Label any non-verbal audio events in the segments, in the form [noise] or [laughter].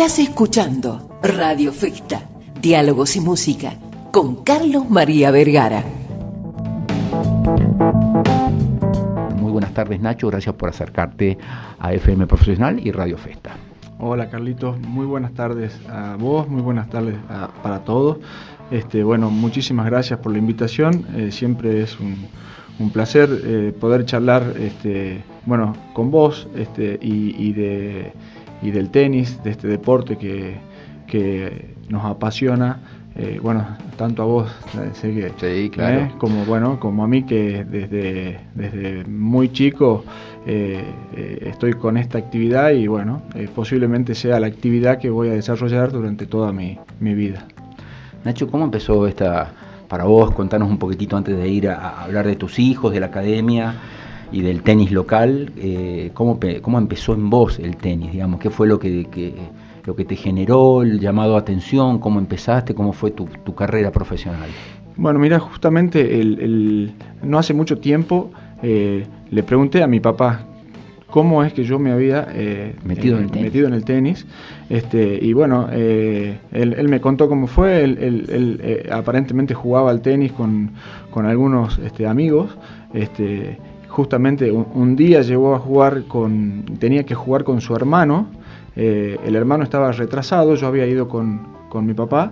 Estás escuchando Radio Festa, Diálogos y Música, con Carlos María Vergara. Muy buenas tardes Nacho, gracias por acercarte a FM Profesional y Radio Festa. Hola Carlitos, muy buenas tardes a vos, muy buenas tardes para todos. Este, bueno, muchísimas gracias por la invitación, eh, siempre es un, placer eh, poder charlar este, bueno, con vos este, y, de, y del tenis, de este deporte que, que nos apasiona. Eh, bueno, tanto a vos, sé que, sí, claro. como bueno, como a mí que desde, desde muy chico eh, eh, estoy con esta actividad y bueno, eh, posiblemente sea la actividad que voy a desarrollar durante toda mi, vida. Nacho, ¿cómo empezó esta para vos? Contanos un poquitito antes de ir a, hablar de tus hijos, de la academia y del tenis local. ¿cómo, ¿cómo, empezó en vos el tenis? Digamos, ¿Qué fue lo que, lo que te generó, el llamado a atención? ¿Cómo empezaste? ¿Cómo fue tu, carrera profesional? Bueno, mira, justamente el, no hace mucho tiempo eh, le pregunté a mi papá cómo es que yo me había eh, metido, en el tenis. metido en el tenis. Este, y bueno, eh, él, me contó cómo fue. Él, aparentemente jugaba al tenis con, algunos este, amigos. Este, justamente un, día llegó a jugar con. tenía que jugar con su hermano. el hermano estaba retrasado, yo había ido con, con mi papá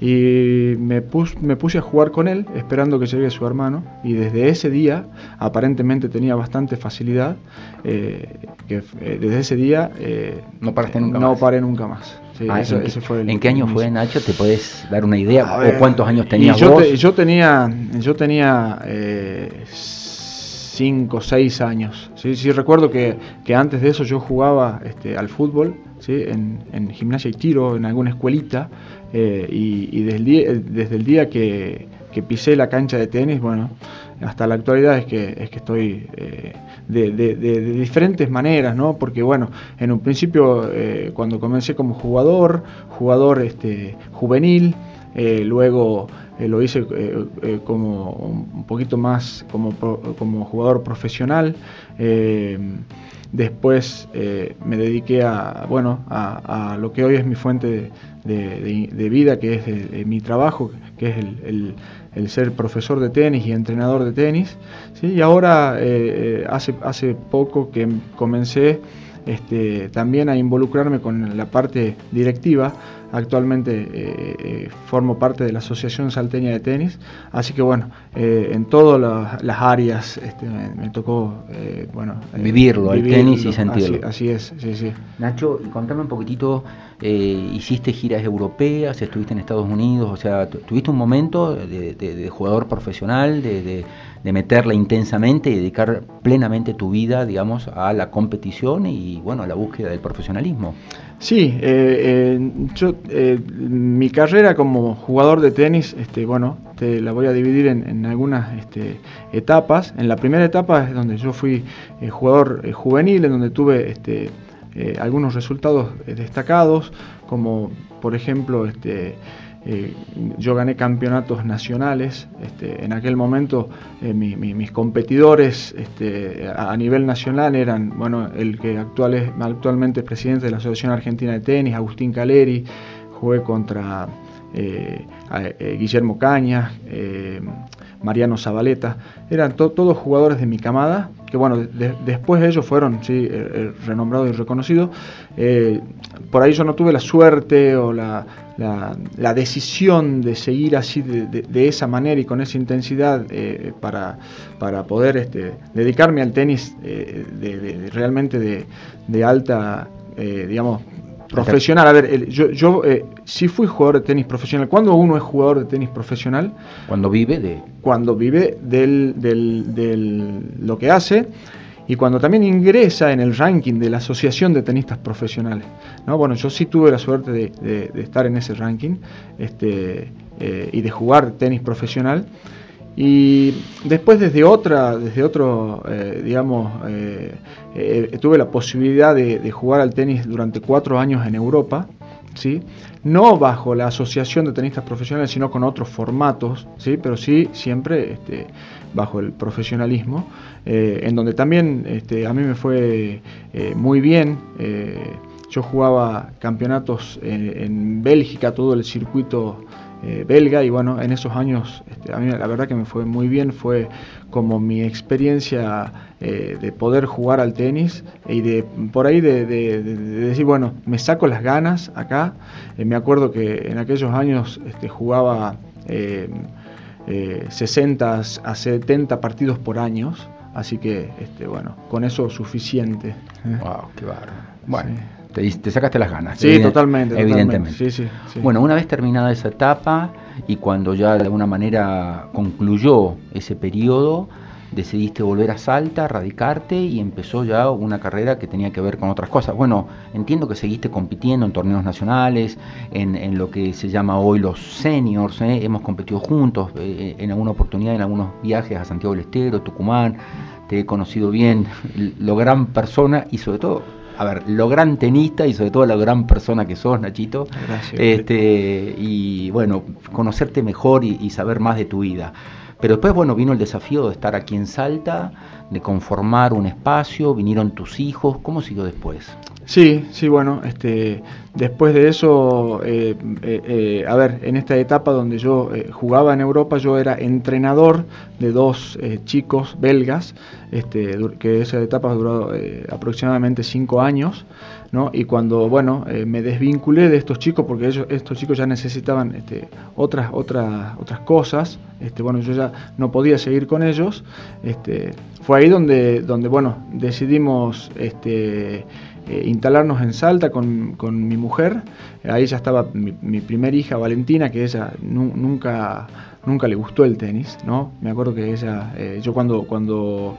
y me, me puse a jugar con él esperando que llegue su hermano y desde ese día aparentemente tenía bastante facilidad eh, que eh, desde ese día eh, no paraste nunca no paré nunca más ah, ¿en, qué, año fue Nacho te puedes dar una idea o cuántos años tenías yo, vos? yo tenía yo tenía 5 o 6 años ¿sí? recuerdo que, que, antes de eso yo jugaba este, al fútbol ¿sí? en, gimnasia y tiro en alguna escuelita eh, y, desde, el día, desde el día que, pisé la cancha de tenis, bueno, hasta la actualidad es que, es que estoy eh, de, diferentes maneras, ¿no? Porque bueno, en un principio eh, cuando comencé como jugador, jugador este, juvenil, luego lo hice como un poquito más como, como jugador profesional. después me dediqué a, bueno, a, lo que hoy es mi fuente de de, vida, que es mi trabajo, que es el, ser profesor de tenis y entrenador de tenis. ¿sí? Y ahora, eh, eh, hace, hace poco que comencé este, también a involucrarme con la parte directiva. Actualmente eh, eh, formo parte de la Asociación Salteña de Tenis, así que bueno, eh, en todas las áreas este, me, tocó bueno, vivirlo, el tenis y sentirlo. Así, es, sí, sí. Nacho, contame un poquitito, hiciste giras europeas, estuviste en Estados Unidos, o sea, tuviste un momento de, jugador profesional, de de meterla intensamente y dedicar plenamente tu vida, digamos, a la competición y, bueno, a la búsqueda del profesionalismo. Sí, eh, eh, yo, eh, mi carrera como jugador de tenis, este, bueno, te la voy a dividir en, algunas este, etapas. En la primera etapa es donde yo fui jugador juvenil, en donde tuve este, algunos resultados destacados, como por ejemplo, este, eh, yo gané campeonatos nacionales. Este, en aquel momento eh, mis competidores este, a, nivel nacional eran, bueno, el que actualmente es presidente de la Asociación Argentina de Tenis, Agustín Caleri. Jugué contra eh, Guillermo Cañas, Mariano Zabaleta. Eran todos jugadores de mi camada, que bueno, después de ellos fueron sí, renombrados y reconocidos. por ahí yo no tuve la suerte o la decisión de seguir así de, esa manera y con esa intensidad eh, para, poder este, dedicarme al tenis eh, de, realmente de, alta, eh, digamos, profesional. A ver, yo, yo sí fui jugador de tenis profesional. ¿Cuándo uno es jugador de tenis profesional? Cuando vive de... Cuando vive del, del, del lo que hace y cuando también ingresa en el ranking de la Asociación de Tenistas Profesionales. ¿no? Bueno, yo sí tuve la suerte de, estar en ese ranking este, eh, y de jugar tenis profesional. Y después desde otra, desde otro, eh, digamos, eh, tuve la posibilidad de, jugar al tenis durante cuatro años en Europa, ¿sí? No bajo la Asociación de Tenistas Profesionales, sino con otros formatos, ¿sí? Pero sí siempre este, bajo el profesionalismo, en donde también este, a mí me fue muy bien yo jugaba campeonatos en Bélgica, todo el circuito belga y bueno, en esos años este, a mí la verdad que me fue muy bien, fue como mi experiencia de poder jugar al tenis y de por ahí de, decir, bueno, me saco las ganas acá. me acuerdo que en aquellos años este, jugaba 60 a 70 partidos por año Así que, este, bueno, con eso suficiente. Wow, qué bárbaro. Bueno, te, sacaste las ganas. Sí, totalmente. Evidentemente. Bueno, una vez terminada esa etapa y cuando ya de alguna manera concluyó ese periodo, decidiste volver a Salta, radicarte y empezó ya una carrera que tenía que ver con otras cosas. Bueno, entiendo que seguiste compitiendo en torneos nacionales, en, lo que se llama hoy los seniors, ¿eh? hemos competido juntos eh, en alguna oportunidad, en algunos viajes a Santiago del Estero, Tucumán, te he conocido bien, [laughs] lo gran persona y sobre todo a ver, lo gran tenista y sobre todo la gran persona que sos, Nachito. Gracias. Este, y bueno, conocerte mejor y saber más de tu vida. Pero después, bueno, vino el desafío de estar aquí en Salta, de conformar un espacio, vinieron tus hijos, ¿cómo siguió después? Sí, sí, bueno, este, después de eso, eh, eh, eh, a ver, en esta etapa donde yo jugaba en Europa, yo era entrenador de dos chicos belgas, este, que esa etapa duró aproximadamente cinco años, ¿no? Y cuando, bueno, me desvinculé de estos chicos, porque ellos, estos chicos ya necesitaban este, otras, otras, otras cosas, este, bueno, yo ya no podía seguir con ellos, este, fue ahí donde, donde bueno, decidimos, este, eh, instalarnos en Salta con, mi mujer. Ahí ya estaba mi, primera hija Valentina, que ella nunca, nunca le gustó el tenis, ¿no? Me acuerdo que ella, eh, yo cuando, cuando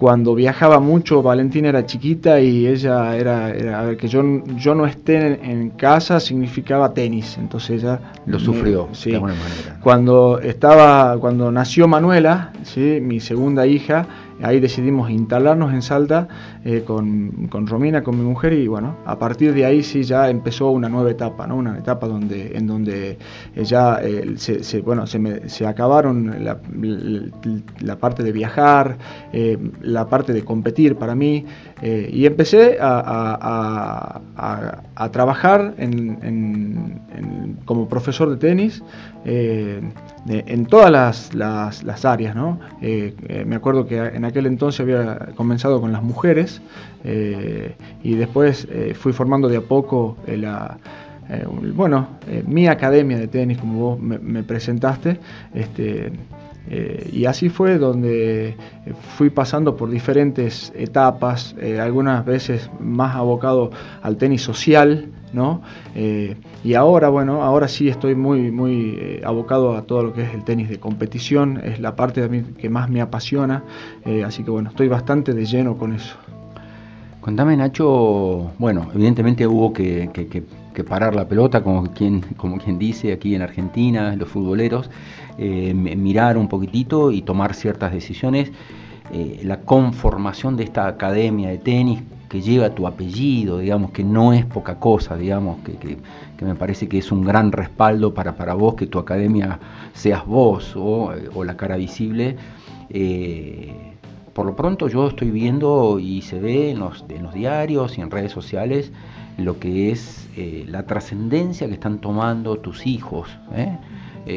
cuando viajaba mucho, Valentina era chiquita y ella era, a ver, que yo, yo no esté en, casa significaba tenis, entonces ella lo sufrió de alguna manera. Cuando estaba, cuando nació Manuela, ¿sí? mi segunda hija, Ahí decidimos instalarnos en Salta eh, con, con, Romina, con mi mujer, y bueno, a partir de ahí sí ya empezó una nueva etapa, ¿no? Una etapa donde, en donde eh, ya eh, se, bueno, se, acabaron la, parte de viajar, la parte de competir para mí, y empecé a, a, a, trabajar en, como profesor de tenis en todas las, las, las áreas, ¿no? me acuerdo que en aquel entonces había comenzado con las mujeres eh, y después eh, fui formando de a poco eh, la, bueno, mi academia de tenis, como vos me, presentaste, este, y así fue donde fui pasando por diferentes etapas, algunas veces más abocado al tenis social, ¿no? Eh, y ahora, bueno, ahora sí estoy muy, muy eh, abocado a todo lo que es el tenis de competición, es la parte de mí que más me apasiona, eh, así que bueno, estoy bastante de lleno con eso. Contame, Nacho, bueno, evidentemente hubo que, parar la pelota, como quien, como quien dice aquí en Argentina, los futboleros, mirar un poquitito y tomar ciertas decisiones. la conformación de esta academia de tenis que lleva tu apellido, digamos, que no es poca cosa, digamos, que, me parece que es un gran respaldo para, para vos, que tu academia seas vos o, la cara visible. Eh, por lo pronto yo estoy viendo y se ve en los, en los diarios y en redes sociales lo que es eh, la trascendencia que están tomando tus hijos. ¿eh?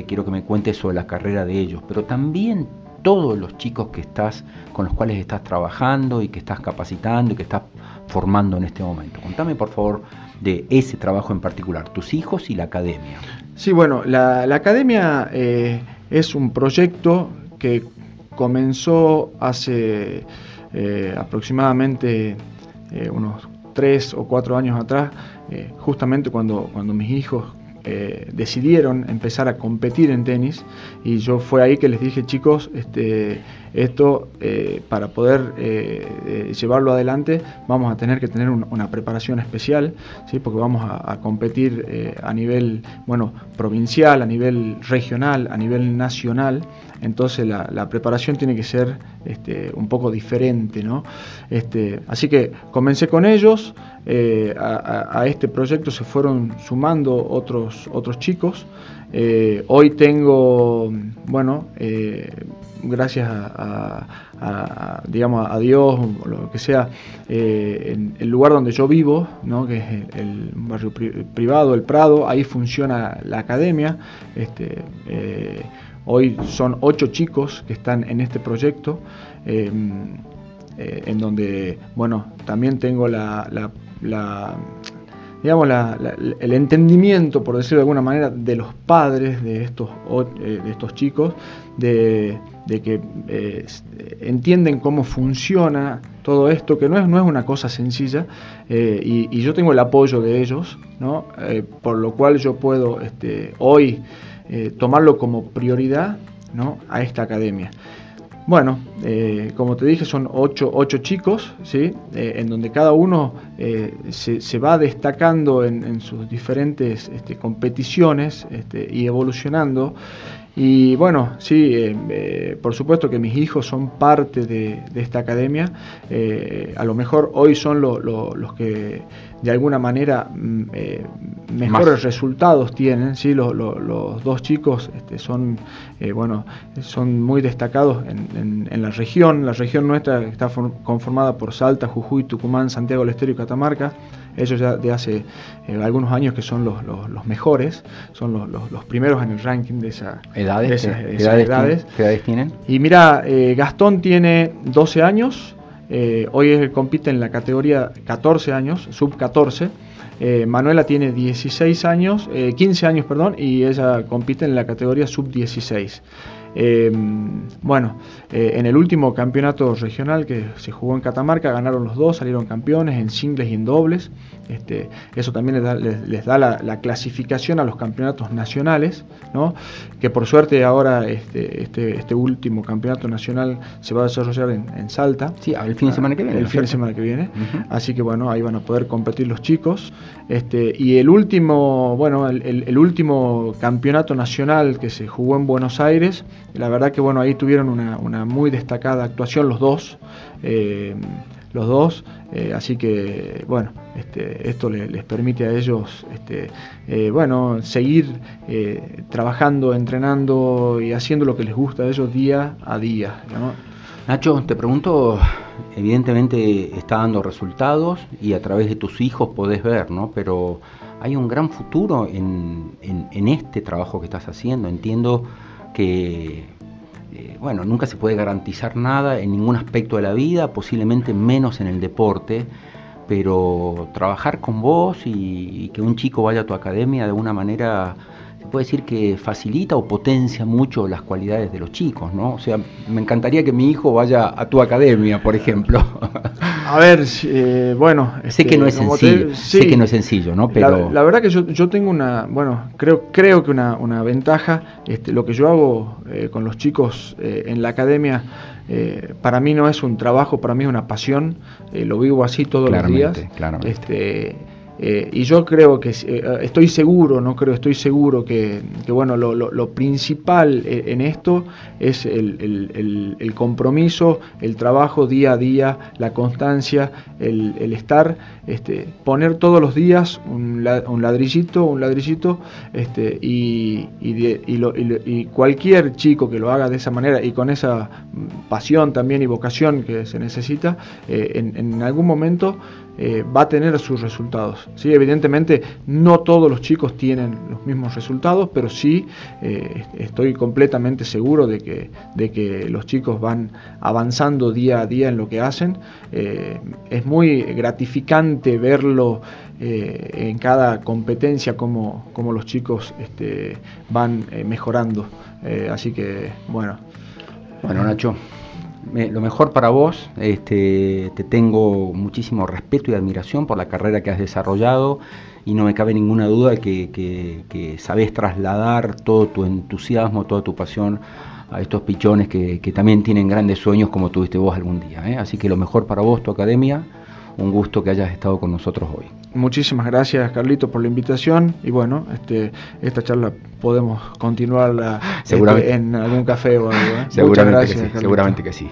quiero que me cuentes sobre la carrera de ellos, pero también todos los chicos que estás, con los cuales estás trabajando y que estás capacitando y que estás formando en este momento. Contame por favor de ese trabajo en particular, tus hijos y la academia. Sí, bueno, la, academia eh, es un proyecto que comenzó hace eh, aproximadamente eh, unos tres o cuatro años atrás, justamente cuando, cuando mis hijos eh, decidieron empezar a competir en tenis y yo fue ahí que les dije chicos este esto eh, para poder eh, llevarlo adelante vamos a tener que tener una preparación especial ¿sí? porque vamos a, competir a nivel bueno provincial a nivel regional a nivel nacional entonces la, preparación tiene que ser este, un poco diferente ¿no? este, así que comencé con ellos a, a este proyecto se fueron sumando otros otros, chicos. Eh, hoy tengo, bueno, gracias a, digamos, a Dios o lo que sea, en el lugar donde yo vivo, ¿no? que es el, barrio privado, el Prado, ahí funciona la academia. Este, hoy son ocho chicos que están en este proyecto. Eh, en donde, bueno, también tengo la, la, digamos, el entendimiento, por decirlo de alguna manera, de los padres de estos, eh, de estos chicos, de, que eh, entienden cómo funciona todo esto, que no es, no es una cosa sencilla, y, yo tengo el apoyo de ellos, ¿no? por lo cual yo puedo este, hoy tomarlo como prioridad ¿no? a esta academia. Bueno, eh, como te dije, son ocho, ocho chicos, ¿sí? Eh, en donde cada uno eh, se, va destacando en, sus diferentes este, competiciones este, y evolucionando. Y bueno, sí, por supuesto que mis hijos son parte de, esta academia. a lo mejor hoy son los que de alguna manera mm, eh, mejores resultados tienen. ¿sí? Los, dos chicos este, son, eh, bueno, son muy destacados en, la región. La región nuestra está conformada por Salta, Jujuy, Tucumán, Santiago del Estero y Catamarca. Ellos ya de hace eh, algunos años que son los, mejores, son los, primeros en el ranking de, esa, ¿Edades? edades. ¿Qué edades tienen? Y mira, Gastón tiene 12 años, eh, hoy compite en la categoría 14 años, sub 14. Eh, Manuela tiene 16 años, 15 eh, años, perdón, y ella compite en la categoría sub 16. Bueno, en el último campeonato regional que se jugó en Catamarca ganaron los dos, salieron campeones en singles y en dobles. Este, eso también les da, la, clasificación a los campeonatos nacionales, ¿no? que por suerte ahora este, este, este último campeonato nacional se va a desarrollar en, Salta. Sí, el fin de semana que viene. El fin de semana que viene. Así que bueno, ahí van a poder competir los chicos. Este, y el último, bueno, el, último campeonato nacional que se jugó en Buenos Aires, la verdad que bueno, ahí tuvieron una, una muy destacada actuación los dos. Eh, los dos, eh, así que bueno, este, esto les permite a ellos este, eh, bueno, seguir eh, trabajando, entrenando y haciendo lo que les gusta a ellos día a día. Nacho, te pregunto, evidentemente está dando resultados y a través de tus hijos podés ver, ¿no? Pero hay un gran futuro en, en este trabajo que estás haciendo. Entiendo que eh, bueno, nunca se puede garantizar nada en ningún aspecto de la vida, posiblemente menos en el deporte, pero trabajar con vos y, que un chico vaya a tu academia de alguna manera se puede decir que facilita o potencia mucho las cualidades de los chicos, ¿no? O sea, me encantaría que mi hijo vaya a tu academia, por ejemplo. [laughs] A ver, eh, bueno. sé que no es este, sencillo, sé que no es sencillo, ¿no? Pero... La, verdad que yo, tengo una, bueno, creo, creo que una, ventaja, este, lo que yo hago eh, con los chicos eh, en la academia, para mí no es un trabajo, para mí es una pasión, lo vivo así todos los días. Claramente. Este, eh, y yo creo que, eh, estoy seguro, no creo, estoy seguro que, bueno, lo, principal eh, en esto es el, compromiso, el trabajo día a día, la constancia, el, estar, este, poner todos los días un, ladrillito, un ladrillito, este, y, y, cualquier chico que lo haga de esa manera y con esa pasión también y vocación que se necesita, en, en algún momento eh, va a tener sus resultados. ¿sí? Evidentemente no todos los chicos tienen los mismos resultados, pero sí eh, estoy completamente seguro de que, de que los chicos van avanzando día a día en lo que hacen. Eh, es muy gratificante verlo en cada competencia como, como los chicos este, van mejorando. así que bueno. Bueno, Nacho, lo mejor para vos, este, te tengo muchísimo respeto y admiración por la carrera que has desarrollado y no me cabe ninguna duda que, que, sabés trasladar todo tu entusiasmo, toda tu pasión a estos pichones que, también tienen grandes sueños como tuviste vos algún día. ¿eh? Así que lo mejor para vos, tu academia, un gusto que hayas estado con nosotros hoy. Muchísimas gracias Carlito por la invitación y bueno, este, esta charla podemos continuarla este, en algún café o algo. ¿eh? [laughs] Seguramente, que sí, seguramente que sí.